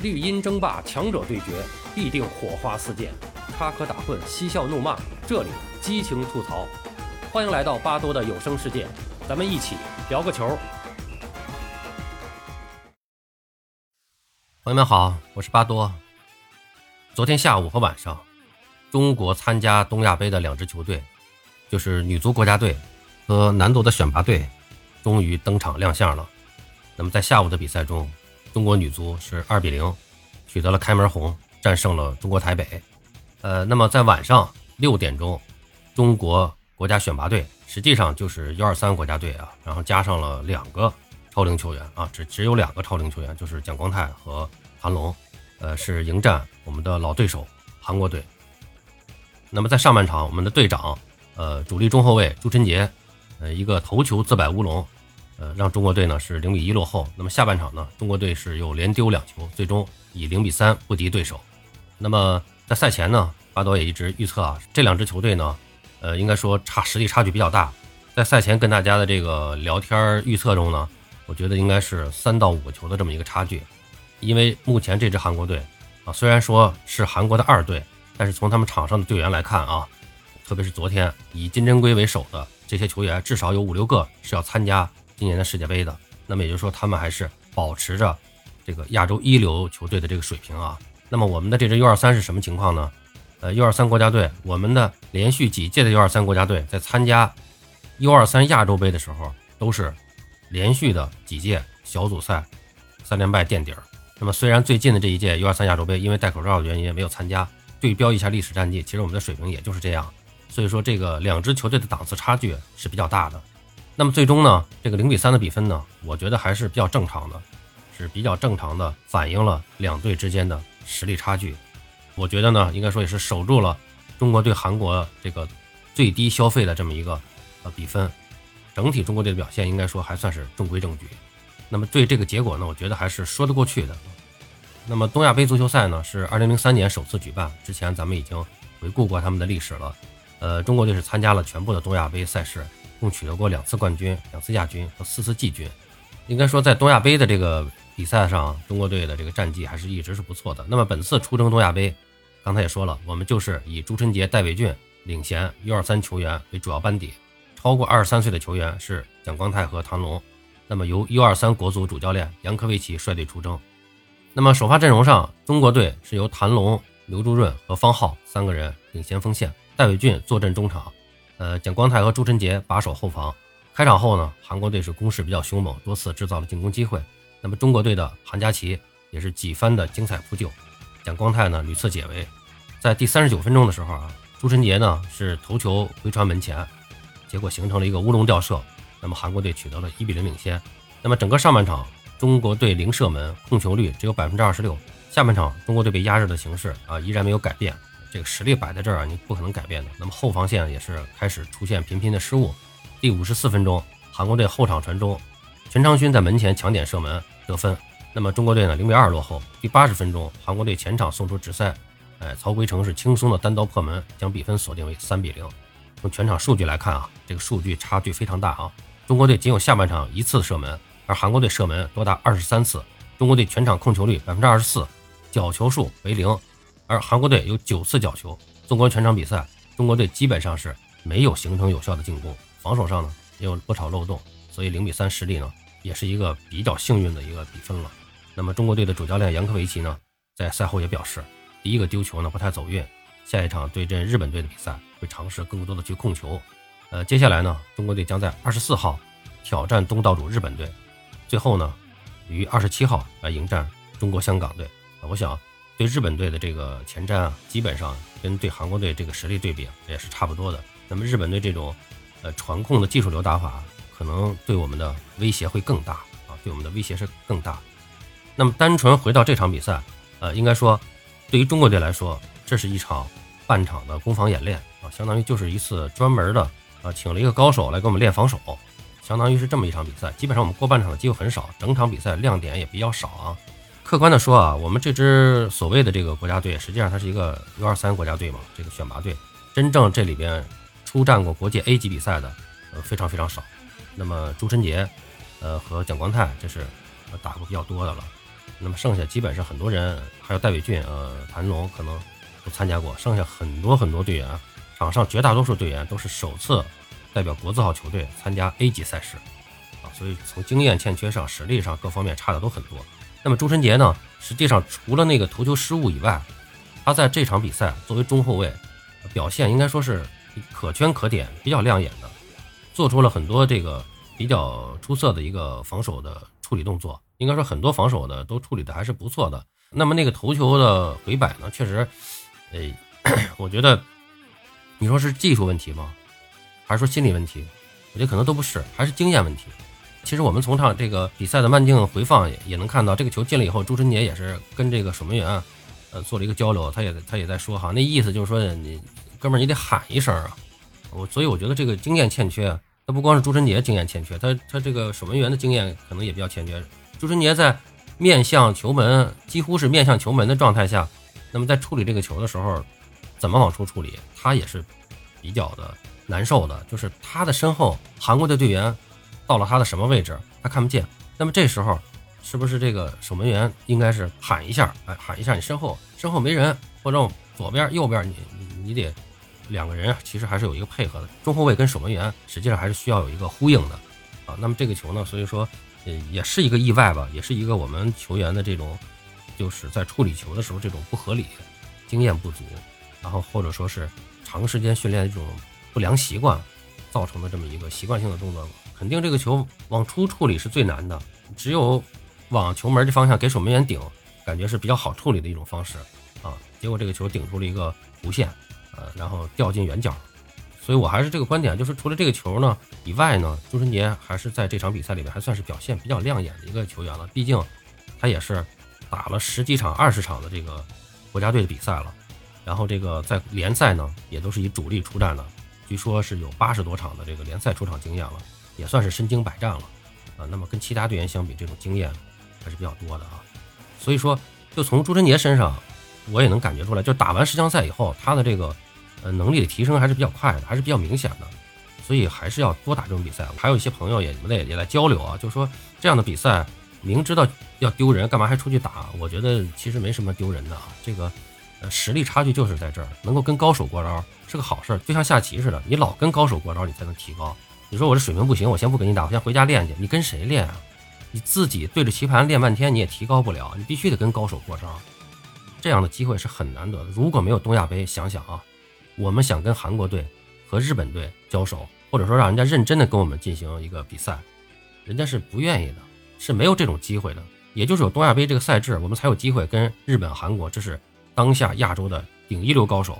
绿茵争霸，强者对决，必定火花四溅，插科打诨，嬉笑怒骂，这里激情吐槽。欢迎来到巴多的有声世界，咱们一起聊个球。朋友们好，我是巴多。昨天下午和晚上，中国参加东亚杯的两支球队，就是女足国家队和男足的选拔队，终于登场亮相了。那么在下午的比赛中，中国女足是二比零取得了开门红，战胜了中国台北。呃，那么在晚上六点钟，中国国家选拔队实际上就是幺二三国家队啊，然后加上了两个超龄球员啊，只只有两个超龄球员，就是蒋光太和韩龙，呃，是迎战我们的老对手韩国队。那么在上半场，我们的队长，呃，主力中后卫朱晨杰，呃，一个头球自摆乌龙。呃，让中国队呢是零比一落后。那么下半场呢，中国队是又连丢两球，最终以零比三不敌对手。那么在赛前呢，巴多也一直预测啊，这两支球队呢，呃，应该说差实力差距比较大。在赛前跟大家的这个聊天预测中呢，我觉得应该是三到五个球的这么一个差距。因为目前这支韩国队啊，虽然说是韩国的二队，但是从他们场上的队员来看啊，特别是昨天以金针圭为首的这些球员，至少有五六个是要参加。今年的世界杯的，那么也就是说，他们还是保持着这个亚洲一流球队的这个水平啊。那么我们的这支 U23 是什么情况呢？呃，U23 国家队，我们的连续几届的 U23 国家队在参加 U23 亚洲杯的时候，都是连续的几届小组赛三连败垫底儿。那么虽然最近的这一届 U23 亚洲杯因为戴口罩的原因没有参加，对标一下历史战绩，其实我们的水平也就是这样。所以说，这个两支球队的档次差距是比较大的。那么最终呢，这个零比三的比分呢，我觉得还是比较正常的，是比较正常的，反映了两队之间的实力差距。我觉得呢，应该说也是守住了中国对韩国这个最低消费的这么一个呃比分。整体中国队的表现应该说还算是中规中矩。那么对这个结果呢，我觉得还是说得过去的。那么东亚杯足球赛呢，是二零零三年首次举办，之前咱们已经回顾过他们的历史了。呃，中国队是参加了全部的东亚杯赛事。共取得过两次冠军、两次亚军和四次季军，应该说在东亚杯的这个比赛上，中国队的这个战绩还是一直是不错的。那么本次出征东亚杯，刚才也说了，我们就是以朱晨杰、戴伟俊领衔 U23 球员为主要班底，超过二十三岁的球员是蒋光太和唐龙。那么由 U23 国足主教练杨科维奇率队出征。那么首发阵容上，中国队是由谭龙、刘朱润和方浩三个人领衔锋线，戴伟俊坐镇中场。呃，蒋光太和朱晨杰把守后防。开场后呢，韩国队是攻势比较凶猛，多次制造了进攻机会。那么中国队的韩佳琪也是几番的精彩扑救，蒋光太呢屡次解围。在第三十九分钟的时候啊，朱晨杰呢是头球回传门前，结果形成了一个乌龙吊射。那么韩国队取得了一比零领先。那么整个上半场，中国队零射门，控球率只有百分之二十六。下半场，中国队被压制的形势啊依然没有改变。这个实力摆在这儿啊，你不可能改变的。那么后防线也是开始出现频频的失误。第五十四分钟，韩国队后场传中，全昌勋在门前抢点射门得分。那么中国队呢，零比二落后。第八十分钟，韩国队前场送出直塞，哎，曹圭成是轻松的单刀破门，将比分锁定为三比零。从全场数据来看啊，这个数据差距非常大啊。中国队仅有下半场一次射门，而韩国队射门多达二十三次。中国队全场控球率百分之二十四，角球数为零。而韩国队有九次角球，纵观全场比赛，中国队基本上是没有形成有效的进攻，防守上呢也有不少漏洞，所以零比三失利呢也是一个比较幸运的一个比分了。那么中国队的主教练杨科维奇呢在赛后也表示，第一个丢球呢不太走运，下一场对阵日本队的比赛会尝试更多的去控球。呃，接下来呢，中国队将在二十四号挑战东道主日本队，最后呢于二十七号来迎战中国香港队。我想。对日本队的这个前瞻啊，基本上跟对韩国队这个实力对比也是差不多的。那么日本队这种呃传控的技术流打法，可能对我们的威胁会更大啊，对我们的威胁是更大。那么单纯回到这场比赛，呃，应该说对于中国队来说，这是一场半场的攻防演练啊，相当于就是一次专门的啊，请了一个高手来给我们练防守，相当于是这么一场比赛。基本上我们过半场的机会很少，整场比赛亮点也比较少啊。客观的说啊，我们这支所谓的这个国家队，实际上它是一个 U23 国家队嘛，这个选拔队，真正这里边出战过国际 A 级比赛的，呃，非常非常少。那么朱晨杰，呃，和蒋光太，这是打过比较多的了。那么剩下基本上很多人，还有戴伟俊、呃谭龙可能都参加过，剩下很多很多队员，场上绝大多数队员都是首次代表国字号球队参加 A 级赛事啊，所以从经验欠缺上、实力上各方面差的都很多。那么朱晨杰呢，实际上除了那个头球失误以外，他在这场比赛作为中后卫表现应该说是可圈可点、比较亮眼的，做出了很多这个比较出色的一个防守的处理动作。应该说很多防守的都处理的还是不错的。那么那个头球的回摆呢，确实，呃，我觉得你说是技术问题吗？还是说心理问题？我觉得可能都不是，还是经验问题。其实我们从场这个比赛的慢镜回放也也能看到，这个球进了以后，朱晨杰也是跟这个守门员呃做了一个交流，他也他也在说哈，那意思就是说你哥们儿你得喊一声啊。我所以我觉得这个经验欠缺，他不光是朱晨杰经验欠缺，他他这个守门员的经验可能也比较欠缺。朱晨杰在面向球门，几乎是面向球门的状态下，那么在处理这个球的时候，怎么往出处理，他也是比较的难受的。就是他的身后，韩国的队员到了他的什么位置，他看不见。那么这时候，是不是这个守门员应该是喊一下，哎，喊一下你身后，身后没人，或者左边、右边，你你你得两个人啊，其实还是有一个配合的。中后卫跟守门员实际上还是需要有一个呼应的啊。那么这个球呢，所以说。也是一个意外吧，也是一个我们球员的这种，就是在处理球的时候这种不合理、经验不足，然后或者说是长时间训练的这种不良习惯造成的这么一个习惯性的动作。肯定这个球往出处理是最难的，只有往球门这方向给守门员顶，感觉是比较好处理的一种方式啊。结果这个球顶出了一个弧线，呃，然后掉进远角。所以我还是这个观点，就是除了这个球呢以外呢，朱晨杰还是在这场比赛里面还算是表现比较亮眼的一个球员了。毕竟他也是打了十几场、二十场的这个国家队的比赛了，然后这个在联赛呢也都是以主力出战的，据说是有八十多场的这个联赛出场经验了，也算是身经百战了啊。那么跟其他队员相比，这种经验还是比较多的啊。所以说，就从朱晨杰身上，我也能感觉出来，就打完十强赛以后，他的这个。呃，能力的提升还是比较快的，还是比较明显的，所以还是要多打这种比赛。还有一些朋友也你们也也来交流啊，就说这样的比赛明知道要丢人，干嘛还出去打？我觉得其实没什么丢人的啊，这个呃实力差距就是在这儿，能够跟高手过招是个好事，就像下棋似的，你老跟高手过招，你才能提高。你说我这水平不行，我先不跟你打，我先回家练去。你跟谁练啊？你自己对着棋盘练半天，你也提高不了，你必须得跟高手过招。这样的机会是很难得的。如果没有东亚杯，想想啊。我们想跟韩国队和日本队交手，或者说让人家认真的跟我们进行一个比赛，人家是不愿意的，是没有这种机会的。也就是有东亚杯这个赛制，我们才有机会跟日本、韩国，这是当下亚洲的顶一流高手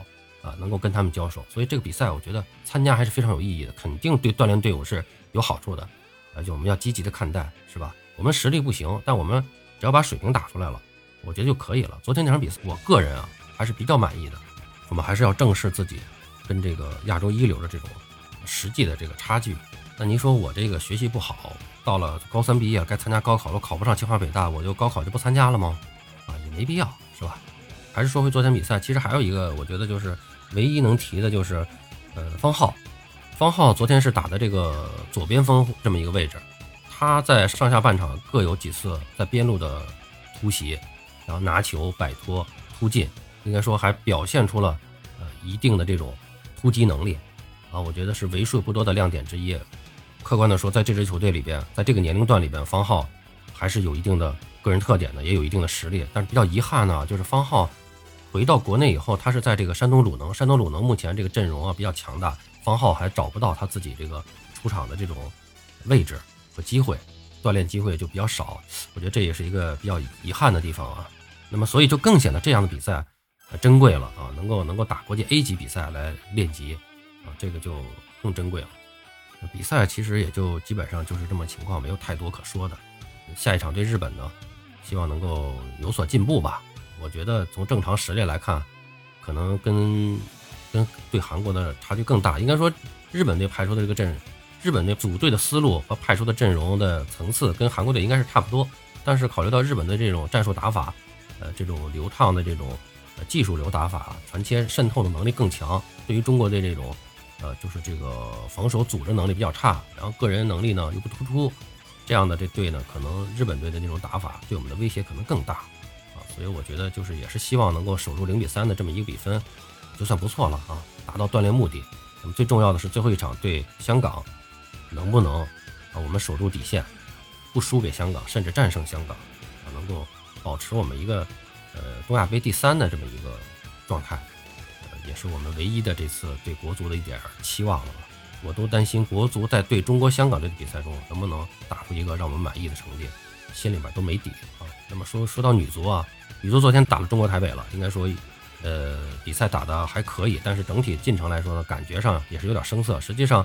啊，能够跟他们交手。所以这个比赛，我觉得参加还是非常有意义的，肯定对锻炼队伍是有好处的。而且我们要积极的看待，是吧？我们实力不行，但我们只要把水平打出来了，我觉得就可以了。昨天那场比赛，我个人啊还是比较满意的。我们还是要正视自己跟这个亚洲一流的这种实际的这个差距。那您说我这个学习不好，到了高三毕业该参加高考了，考不上清华北大，我就高考就不参加了吗？啊，也没必要，是吧？还是说回昨天比赛，其实还有一个，我觉得就是唯一能提的就是，呃，方浩，方浩昨天是打的这个左边锋这么一个位置，他在上下半场各有几次在边路的突袭，然后拿球摆脱突进。应该说还表现出了呃一定的这种突击能力啊，我觉得是为数不多的亮点之一。客观的说，在这支球队里边，在这个年龄段里边，方浩还是有一定的个人特点的，也有一定的实力。但是比较遗憾呢，就是方浩回到国内以后，他是在这个山东鲁能，山东鲁能目前这个阵容啊比较强大，方浩还找不到他自己这个出场的这种位置和机会，锻炼机会就比较少。我觉得这也是一个比较遗憾的地方啊。那么所以就更显得这样的比赛。珍贵了啊，能够能够打国际 A 级比赛来练级啊，这个就更珍贵了。比赛其实也就基本上就是这么情况，没有太多可说的。下一场对日本呢，希望能够有所进步吧。我觉得从正常实力来看，可能跟跟对韩国的差距更大。应该说，日本队派出的这个阵，日本队组队的思路和派出的阵容的层次跟韩国队应该是差不多。但是考虑到日本的这种战术打法，呃，这种流畅的这种。技术流打法，传切渗透的能力更强。对于中国队这种，呃，就是这个防守组织能力比较差，然后个人能力呢又不突出，这样的这队呢，可能日本队的那种打法对我们的威胁可能更大啊，所以我觉得就是也是希望能够守住零比三的这么一个比分，就算不错了啊，达到锻炼目的。那么最重要的是最后一场对香港，能不能啊我们守住底线，不输给香港，甚至战胜香港啊，能够保持我们一个呃东亚杯第三的这么一个状态，呃，也是我们唯一的这次对国足的一点期望了。我都担心国足在对中国香港队的比赛中能不能打出一个让我们满意的成绩，心里边都没底啊。那么说说到女足啊，女足昨天打了中国台北了，应该说，呃，比赛打的还可以，但是整体进程来说呢，感觉上也是有点生涩。实际上，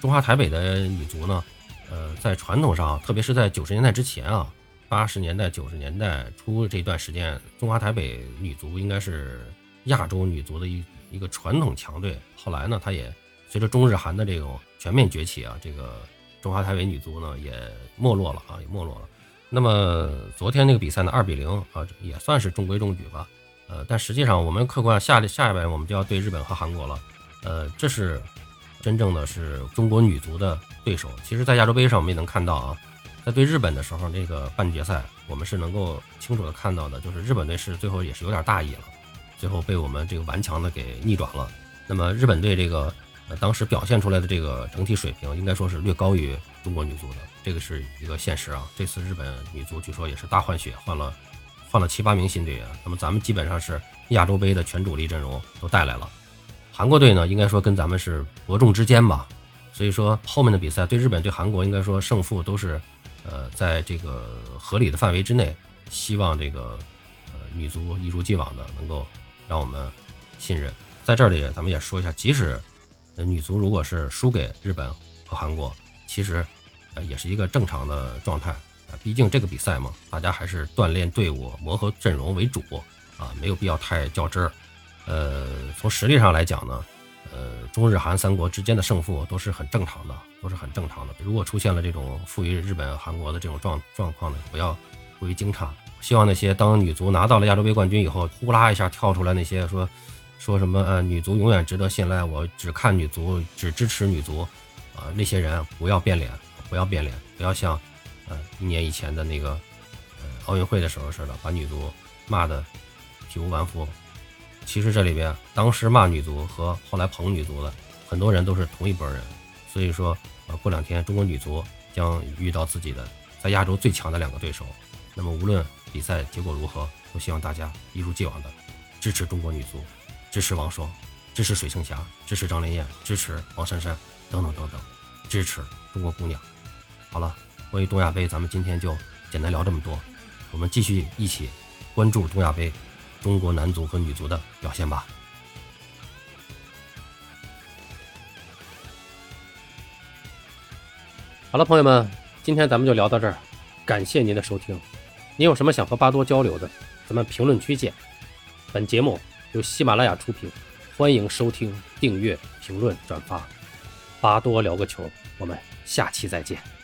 中华台北的女足呢，呃，在传统上，特别是在九十年代之前啊，八十年代、九十年代初这段时间，中华台北女足应该是亚洲女足的一一个传统强队。后来呢，她也。随着中日韩的这种全面崛起啊，这个中华台北女足呢也没落了啊，也没落了。那么昨天那个比赛呢，二比零啊，也算是中规中矩吧。呃，但实际上我们客观下下一位我们就要对日本和韩国了。呃，这是真正的是中国女足的对手。其实，在亚洲杯上我们也能看到啊，在对日本的时候，那个半决赛我们是能够清楚的看到的，就是日本队是最后也是有点大意了，最后被我们这个顽强的给逆转了。那么日本队这个。当时表现出来的这个整体水平，应该说是略高于中国女足的，这个是一个现实啊。这次日本女足据说也是大换血，换了换了七八名新队员。那么咱们基本上是亚洲杯的全主力阵容都带来了。韩国队呢，应该说跟咱们是伯仲之间吧。所以说后面的比赛对日本对韩国，应该说胜负都是呃在这个合理的范围之内。希望这个呃女足一如既往的能够让我们信任。在这里咱们也说一下，即使女足如果是输给日本和韩国，其实，呃，也是一个正常的状态啊。毕竟这个比赛嘛，大家还是锻炼队伍、磨合阵容为主啊，没有必要太较真儿。呃，从实力上来讲呢，呃，中日韩三国之间的胜负都是很正常的，都是很正常的。如果出现了这种负于日本、韩国的这种状状况呢，不要过于惊诧。希望那些当女足拿到了亚洲杯冠军以后，呼啦一下跳出来那些说。说什么呃，女足永远值得信赖，我只看女足，只支持女足，啊，那些人不要变脸，不要变脸，不要像，呃，一年以前的那个，呃，奥运会的时候似的，把女足骂的体无完肤。其实这里边，当时骂女足和后来捧女足的很多人都是同一拨人。所以说，呃，过两天中国女足将遇到自己的在亚洲最强的两个对手。那么无论比赛结果如何，都希望大家一如既往的支持中国女足。支持王霜，支持水庆霞，支持张连艳，支持王珊珊，等等等等，支持中国姑娘。好了，关于东亚杯，咱们今天就简单聊这么多。我们继续一起关注东亚杯中国男足和女足的表现吧。好了，朋友们，今天咱们就聊到这儿，感谢您的收听。您有什么想和巴多交流的，咱们评论区见。本节目。由喜马拉雅出品，欢迎收听、订阅、评论、转发。巴多聊个球，我们下期再见。